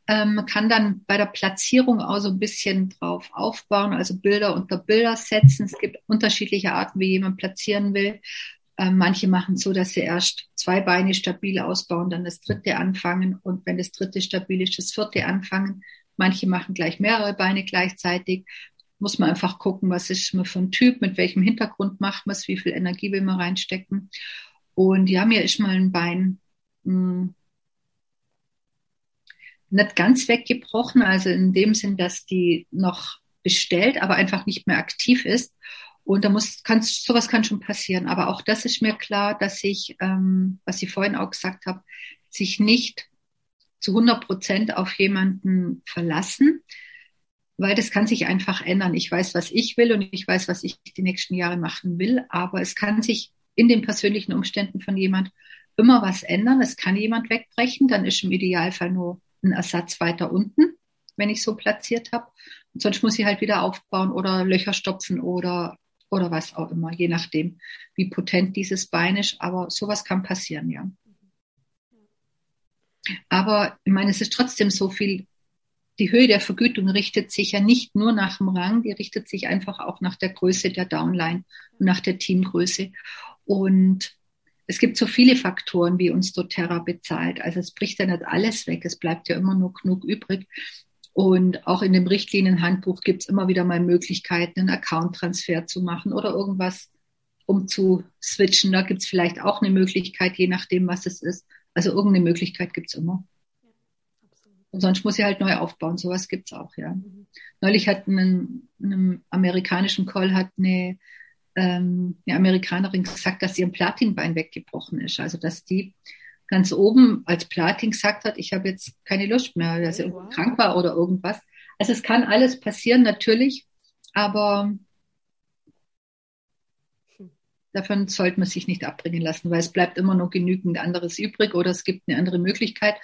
Speaker 2: Ähm, man kann dann bei der Platzierung auch so ein bisschen drauf aufbauen, also Bilder unter Bilder setzen. Es gibt unterschiedliche Arten, wie jemand platzieren will. Ähm, manche machen so, dass sie erst zwei Beine stabil ausbauen, dann das dritte anfangen und wenn das dritte stabil ist, das vierte anfangen. Manche machen gleich mehrere Beine gleichzeitig. Muss man einfach gucken, was ist man für ein Typ, mit welchem Hintergrund macht man es, wie viel Energie will man reinstecken. Und ja, mir ist mal ein Bein mh, hm, nicht ganz weggebrochen, also in dem Sinn, dass die noch bestellt, aber einfach nicht mehr aktiv ist. Und da muss, kann, sowas kann schon passieren. Aber auch das ist mir klar, dass ich, ähm, was ich vorhin auch gesagt habe, sich nicht zu 100 Prozent auf jemanden verlassen, weil das kann sich einfach ändern. Ich weiß, was ich will und ich weiß, was ich die nächsten Jahre machen will, aber es kann sich in den persönlichen Umständen von jemand immer was ändern. Es kann jemand wegbrechen, dann ist im Idealfall nur einen Ersatz weiter unten, wenn ich so platziert habe. Und sonst muss ich halt wieder aufbauen oder Löcher stopfen oder, oder was auch immer, je nachdem, wie potent dieses Bein ist. Aber sowas kann passieren, ja. Aber ich meine, es ist trotzdem so viel, die Höhe der Vergütung richtet sich ja nicht nur nach dem Rang, die richtet sich einfach auch nach der Größe der Downline und nach der Teamgröße. Und es gibt so viele Faktoren, wie uns doTERRA bezahlt. Also es bricht ja nicht alles weg, es bleibt ja immer nur genug übrig. Und auch in dem Richtlinienhandbuch gibt es immer wieder mal Möglichkeiten, einen Account-Transfer zu machen oder irgendwas um zu switchen. Da gibt es vielleicht auch eine Möglichkeit, je nachdem, was es ist. Also irgendeine Möglichkeit gibt es immer. Und sonst muss ich halt neu aufbauen. Sowas gibt es auch, ja. Mhm. Neulich hat einen, einem amerikanischen Call hat eine, ähm, eine Amerikanerin gesagt, dass ihr Platinbein weggebrochen ist. Also dass die ganz oben als Platin gesagt hat, ich habe jetzt keine Lust mehr, dass sie wow. krank war oder irgendwas. Also es kann alles passieren, natürlich, aber davon sollte man sich nicht abbringen lassen, weil es bleibt immer noch genügend anderes übrig oder es gibt eine andere Möglichkeit.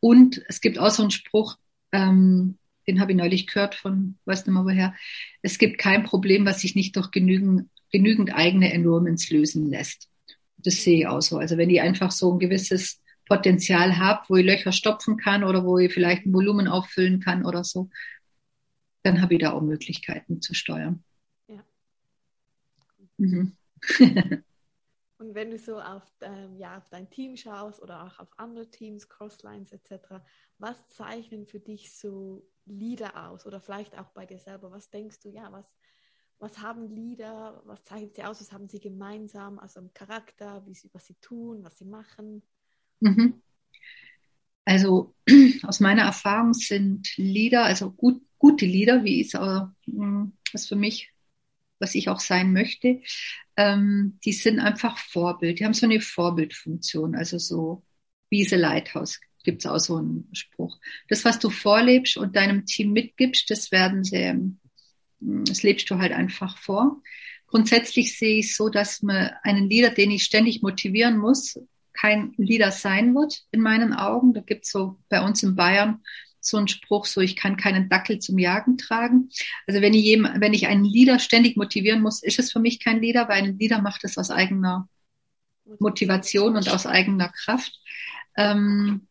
Speaker 2: Und es gibt auch so einen Spruch, ähm, den habe ich neulich gehört von, weiß nicht mehr woher, es gibt kein Problem, was sich nicht durch genügend, genügend eigene Enrollments lösen lässt. Das sehe ich auch so. Also wenn ich einfach so ein gewisses Potenzial habe, wo ich Löcher stopfen kann oder wo ich vielleicht ein Volumen auffüllen kann oder so, dann habe ich da auch Möglichkeiten zu steuern. Ja.
Speaker 1: Mhm. Und wenn du so auf, ähm, ja, auf dein Team schaust oder auch auf andere Teams, Crosslines etc., was zeichnen für dich so Leader aus? Oder vielleicht auch bei dir selber, was denkst du, ja, was, was haben Leader, was zeichnet sie aus, was haben sie gemeinsam, also im Charakter, wie sie, was sie tun, was sie machen?
Speaker 2: Mhm. Also aus meiner Erfahrung sind Leader, also gut, gute Leader, wie es äh, was für mich was ich auch sein möchte, ähm, die sind einfach Vorbild. Die haben so eine Vorbildfunktion. Also so Wiese Lighthouse gibt es auch so einen Spruch. Das, was du vorlebst und deinem Team mitgibst, das werden sie, ähm, das lebst du halt einfach vor. Grundsätzlich sehe ich so, dass man einen Leader, den ich ständig motivieren muss, kein Leader sein wird in meinen Augen. Da gibt es so bei uns in Bayern so ein Spruch, so ich kann keinen Dackel zum Jagen tragen. Also wenn ich, jedem, wenn ich einen Leader ständig motivieren muss, ist es für mich kein Leader, weil ein Leader macht es aus eigener Motivation und aus eigener Kraft. Ähm,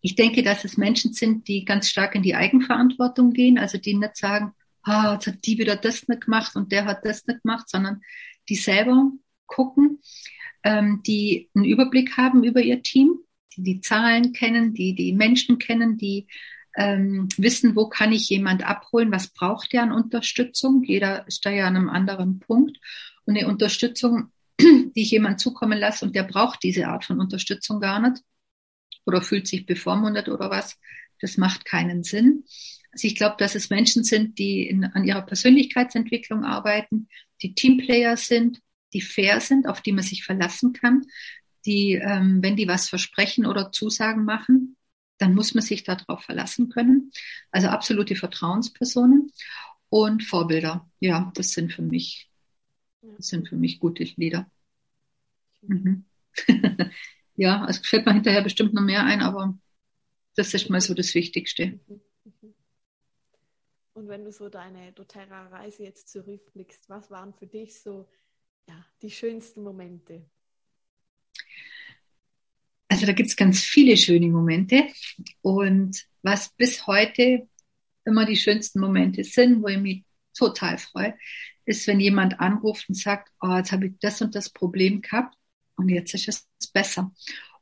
Speaker 2: ich denke, dass es Menschen sind, die ganz stark in die Eigenverantwortung gehen, also die nicht sagen, ah, jetzt hat die wieder das nicht gemacht und der hat das nicht gemacht, sondern die selber gucken, ähm, die einen Überblick haben über ihr Team die die Zahlen kennen, die die Menschen kennen, die ähm, wissen, wo kann ich jemand abholen, was braucht der an Unterstützung. Jeder ist da ja an einem anderen Punkt. Und eine Unterstützung, die ich jemand zukommen lasse und der braucht diese Art von Unterstützung gar nicht oder fühlt sich bevormundet oder was, das macht keinen Sinn. Also ich glaube, dass es Menschen sind, die in, an ihrer Persönlichkeitsentwicklung arbeiten, die Teamplayer sind, die fair sind, auf die man sich verlassen kann, die, ähm, wenn die was versprechen oder Zusagen machen, dann muss man sich darauf verlassen können. Also absolute Vertrauenspersonen und Vorbilder. Ja, das sind für mich, das sind für mich gute Lieder. Mhm. ja, es fällt mir hinterher bestimmt noch mehr ein, aber das ist mal so das Wichtigste.
Speaker 1: Und wenn du so deine doTERRA-Reise jetzt zurückblickst, was waren für dich so ja, die schönsten Momente?
Speaker 2: Also da gibt es ganz viele schöne Momente. Und was bis heute immer die schönsten Momente sind, wo ich mich total freue, ist, wenn jemand anruft und sagt, oh, jetzt habe ich das und das Problem gehabt und jetzt ist es besser.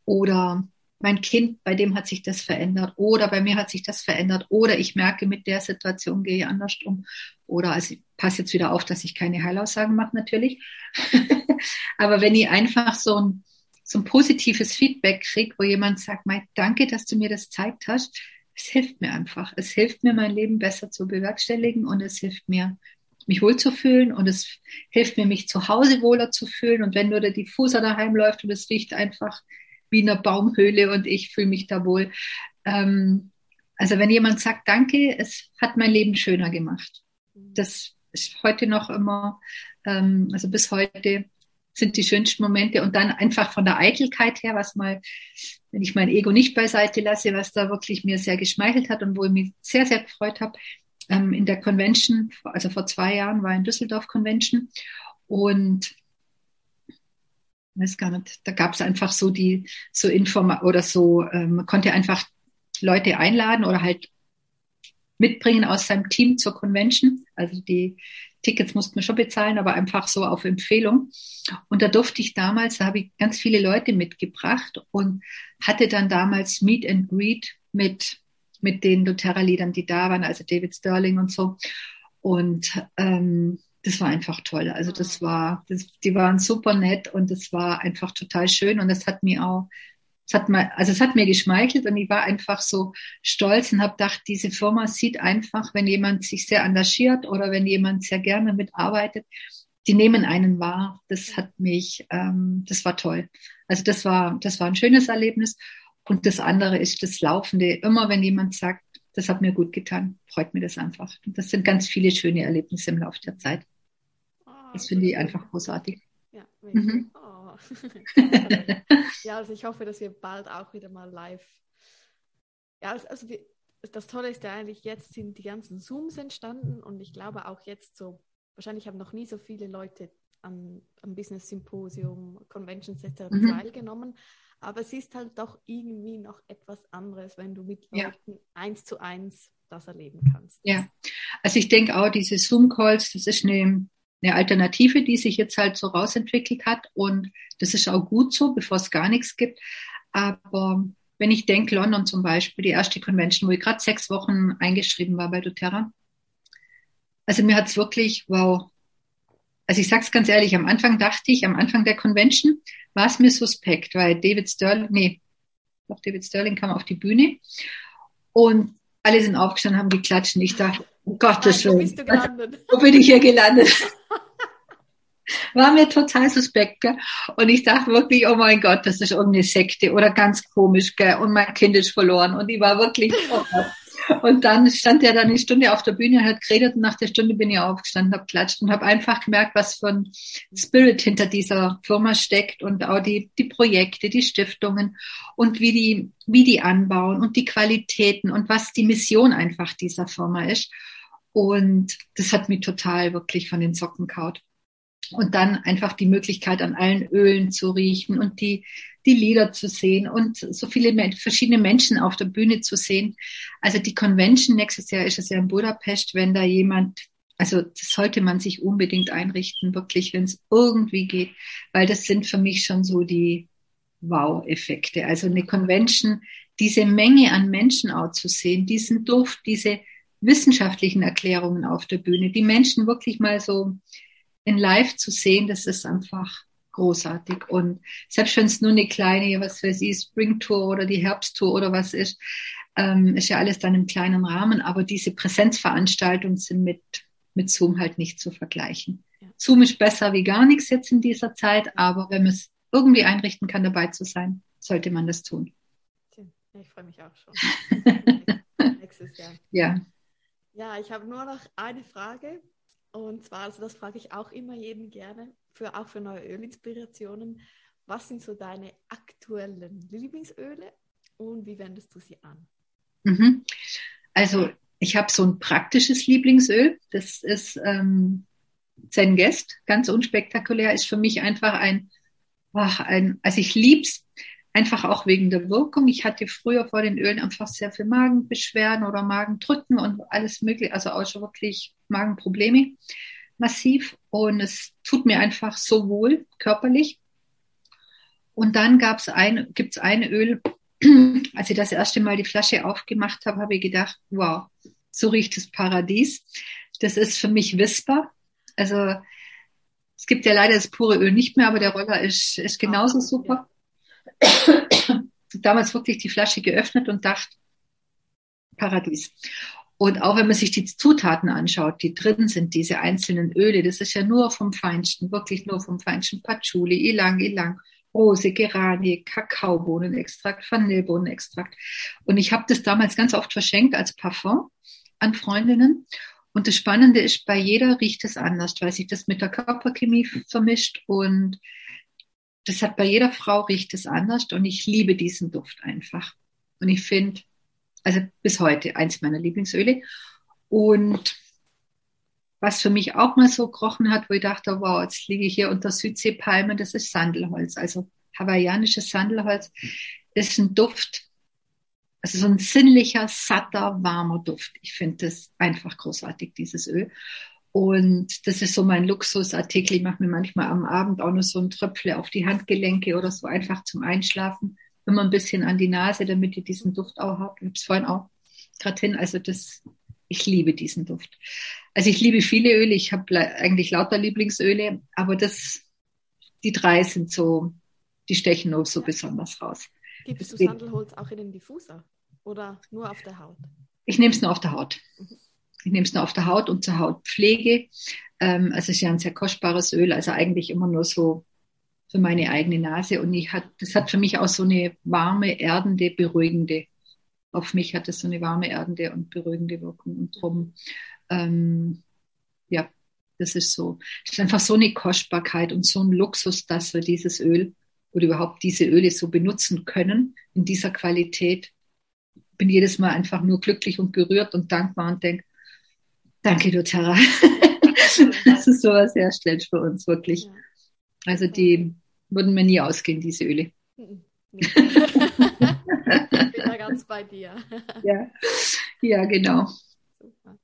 Speaker 2: Oder mein Kind, bei dem hat sich das verändert. Oder bei mir hat sich das verändert. Oder ich merke, mit der Situation gehe ich anders um. Oder also ich passe jetzt wieder auf, dass ich keine Heilaussagen mache, natürlich. Aber wenn ich einfach so ein so ein positives Feedback kriege, wo jemand sagt, Mike, danke, dass du mir das gezeigt hast. Es hilft mir einfach. Es hilft mir, mein Leben besser zu bewerkstelligen und es hilft mir, mich wohlzufühlen und es hilft mir, mich zu Hause wohler zu fühlen. Und wenn nur der Diffuser daheim läuft und es riecht einfach wie in einer Baumhöhle und ich fühle mich da wohl. Ähm, also wenn jemand sagt, danke, es hat mein Leben schöner gemacht. Das ist heute noch immer, ähm, also bis heute sind die schönsten Momente und dann einfach von der Eitelkeit her, was mal, wenn ich mein Ego nicht beiseite lasse, was da wirklich mir sehr geschmeichelt hat und wo ich mich sehr, sehr gefreut habe, ähm, in der Convention, also vor zwei Jahren war in Düsseldorf Convention und weiß gar nicht, da gab es einfach so die, so Informa oder so, ähm, man konnte einfach Leute einladen oder halt mitbringen aus seinem Team zur Convention. Also die, Tickets mussten wir schon bezahlen, aber einfach so auf Empfehlung. Und da durfte ich damals, da habe ich ganz viele Leute mitgebracht und hatte dann damals Meet and Greet mit, mit den doTERRA-Liedern, die da waren, also David Sterling und so. Und ähm, das war einfach toll. Also das war, das, die waren super nett und es war einfach total schön und das hat mir auch, es hat mir, also es hat mir geschmeichelt und ich war einfach so stolz und habe gedacht, diese Firma sieht einfach, wenn jemand sich sehr engagiert oder wenn jemand sehr gerne mitarbeitet, die nehmen einen wahr. Das hat mich, ähm, das war toll. Also das war, das war ein schönes Erlebnis. Und das andere ist das Laufende. Immer wenn jemand sagt, das hat mir gut getan, freut mir das einfach. Und das sind ganz viele schöne Erlebnisse im Laufe der Zeit. Das finde ich einfach großartig.
Speaker 1: Ja, mhm. oh. ja, also ich hoffe, dass wir bald auch wieder mal live. Ja, also, wir, das Tolle ist ja eigentlich, jetzt sind die ganzen Zooms entstanden und ich glaube auch jetzt so, wahrscheinlich haben noch nie so viele Leute am, am Business Symposium, Conventions etc. Mhm. teilgenommen. Aber es ist halt doch irgendwie noch etwas anderes, wenn du mit Leuten ja. eins zu eins das erleben kannst.
Speaker 2: Ja, also ich denke auch, diese Zoom-Calls, das ist eine, eine Alternative, die sich jetzt halt so rausentwickelt hat. Und das ist auch gut so, bevor es gar nichts gibt. Aber wenn ich denke, London zum Beispiel, die erste Convention, wo ich gerade sechs Wochen eingeschrieben war bei doTERRA. Also mir hat es wirklich, wow. Also ich sag's ganz ehrlich, am Anfang dachte ich, am Anfang der Convention, war es mir suspekt, weil David Sterling, nee, doch David Sterling kam auf die Bühne und alle sind aufgestanden, haben geklatscht und ich dachte, um Gottes Willen, wo bin ich hier gelandet? War mir total suspekt, gell? Und ich dachte wirklich, oh mein Gott, das ist irgendeine Sekte oder ganz komisch, gell? Und mein Kind ist verloren. Und ich war wirklich. Und dann stand er dann eine Stunde auf der Bühne und hat geredet und nach der Stunde bin ich aufgestanden, habe klatscht und habe einfach gemerkt, was für ein Spirit hinter dieser Firma steckt und auch die, die Projekte, die Stiftungen und wie die, wie die anbauen und die Qualitäten und was die Mission einfach dieser Firma ist. Und das hat mich total wirklich von den Socken kaut. Und dann einfach die Möglichkeit, an allen Ölen zu riechen und die, die Lieder zu sehen und so viele verschiedene Menschen auf der Bühne zu sehen. Also die Convention nächstes Jahr ist es ja in Budapest, wenn da jemand, also das sollte man sich unbedingt einrichten, wirklich, wenn es irgendwie geht, weil das sind für mich schon so die Wow-Effekte. Also eine Convention, diese Menge an Menschen auch zu sehen, diesen Duft, diese wissenschaftlichen Erklärungen auf der Bühne, die Menschen wirklich mal so in live zu sehen, das ist einfach großartig. Und selbst wenn es nur eine kleine, was weiß ich, Springtour oder die Herbsttour oder was ist, ähm, ist ja alles dann im kleinen Rahmen. Aber diese Präsenzveranstaltungen sind mit, mit Zoom halt nicht zu vergleichen. Ja. Zoom ist besser wie gar nichts jetzt in dieser Zeit, aber wenn man es irgendwie einrichten kann, dabei zu sein, sollte man das tun.
Speaker 1: Ich freue mich auch schon. Nächstes Jahr.
Speaker 2: Ja.
Speaker 1: Ja, ich habe nur noch eine Frage. Und zwar, also das frage ich auch immer jeden gerne, für, auch für neue Ölinspirationen. Was sind so deine aktuellen Lieblingsöle und wie wendest du sie an?
Speaker 2: Mhm. Also ich habe so ein praktisches Lieblingsöl. Das ist ähm, Zen Guest, ganz unspektakulär, ist für mich einfach ein, ach, ein also ich lieb's einfach auch wegen der Wirkung. Ich hatte früher vor den Ölen einfach sehr viel Magenbeschwerden oder Magendrücken und alles mögliche, also auch schon wirklich Magenprobleme massiv und es tut mir einfach so wohl körperlich. Und dann gab's ein, gibt's ein Öl, als ich das erste Mal die Flasche aufgemacht habe, habe ich gedacht, wow, so riecht das Paradies. Das ist für mich Whisper. Also es gibt ja leider das pure Öl nicht mehr, aber der Roller ist, ist genauso super. Damals wirklich die Flasche geöffnet und dachte, Paradies. Und auch wenn man sich die Zutaten anschaut, die drin sind, diese einzelnen Öle, das ist ja nur vom Feinsten, wirklich nur vom Feinsten. Patchouli, Ilang, Ilang, Rose, Geranie, Kakaobohnenextrakt, Vanillebohnenextrakt. Und ich habe das damals ganz oft verschenkt als Parfum an Freundinnen. Und das Spannende ist, bei jeder riecht es anders, weil sich das mit der Körperchemie vermischt und das hat bei jeder Frau riecht es anders und ich liebe diesen Duft einfach. Und ich finde, also bis heute eins meiner Lieblingsöle. Und was für mich auch mal so gerochen hat, wo ich dachte, wow, jetzt liege ich hier unter Südseepalmen, das ist Sandelholz, also hawaiianisches Sandelholz. Ist ein Duft, also so ein sinnlicher, satter, warmer Duft. Ich finde das einfach großartig, dieses Öl. Und das ist so mein Luxusartikel. Ich mache mir manchmal am Abend auch noch so ein Tröpfle auf die Handgelenke oder so einfach zum Einschlafen immer ein bisschen an die Nase, damit ihr diesen Duft auch habt. Ich habe es vorhin auch gerade hin. Also das, ich liebe diesen Duft. Also ich liebe viele Öle, ich habe eigentlich lauter Lieblingsöle, aber das, die drei sind so, die stechen nur so besonders raus.
Speaker 1: Gibst du Sandelholz auch in den Diffuser oder nur auf der Haut?
Speaker 2: Ich nehme es nur auf der Haut. Mhm. Ich nehme es nur auf der Haut und zur Hautpflege. Ähm, also es ist ja ein sehr kostbares Öl, also eigentlich immer nur so für meine eigene Nase. Und ich hat, das hat für mich auch so eine warme, erdende, beruhigende. Auf mich hat es so eine warme, erdende und beruhigende Wirkung. Und drum, ähm, ja, das ist so. Es ist einfach so eine Kostbarkeit und so ein Luxus, dass wir dieses Öl oder überhaupt diese Öle so benutzen können in dieser Qualität. Bin jedes Mal einfach nur glücklich und gerührt und dankbar und denke, danke doTERRA. das ist sowas herstellt für uns, wirklich. Also die würden mir nie ausgehen, diese Öle.
Speaker 1: ich bin da ganz bei dir.
Speaker 2: ja. ja, genau.
Speaker 1: Super.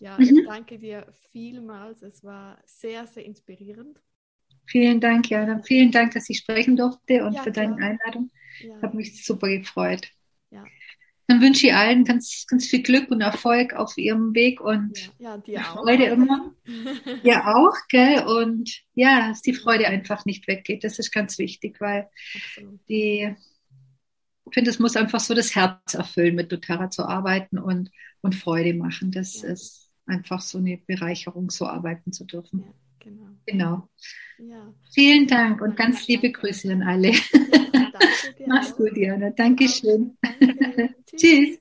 Speaker 1: Ja, ich danke dir vielmals. Es war sehr, sehr inspirierend.
Speaker 2: Vielen Dank, Jana. Vielen Dank, dass ich sprechen durfte und ja, für deine klar. Einladung. Ja. Habe mich super gefreut. Dann wünsche ich allen ganz, ganz viel Glück und Erfolg auf ihrem Weg und
Speaker 1: ja, ja,
Speaker 2: Freude immer. ja, auch, gell? Und ja, dass die Freude einfach nicht weggeht. Das ist ganz wichtig, weil Absolut. die, ich finde, es muss einfach so das Herz erfüllen, mit doTERRA zu arbeiten und, und Freude machen. Das ja. ist einfach so eine Bereicherung, so arbeiten zu dürfen. Ja, genau. Genau. Ja. Vielen Dank und ganz liebe Grüße an alle. Ja, Mach's gut, Diana. Dankeschön. Danke. Tschüss. Tschüss.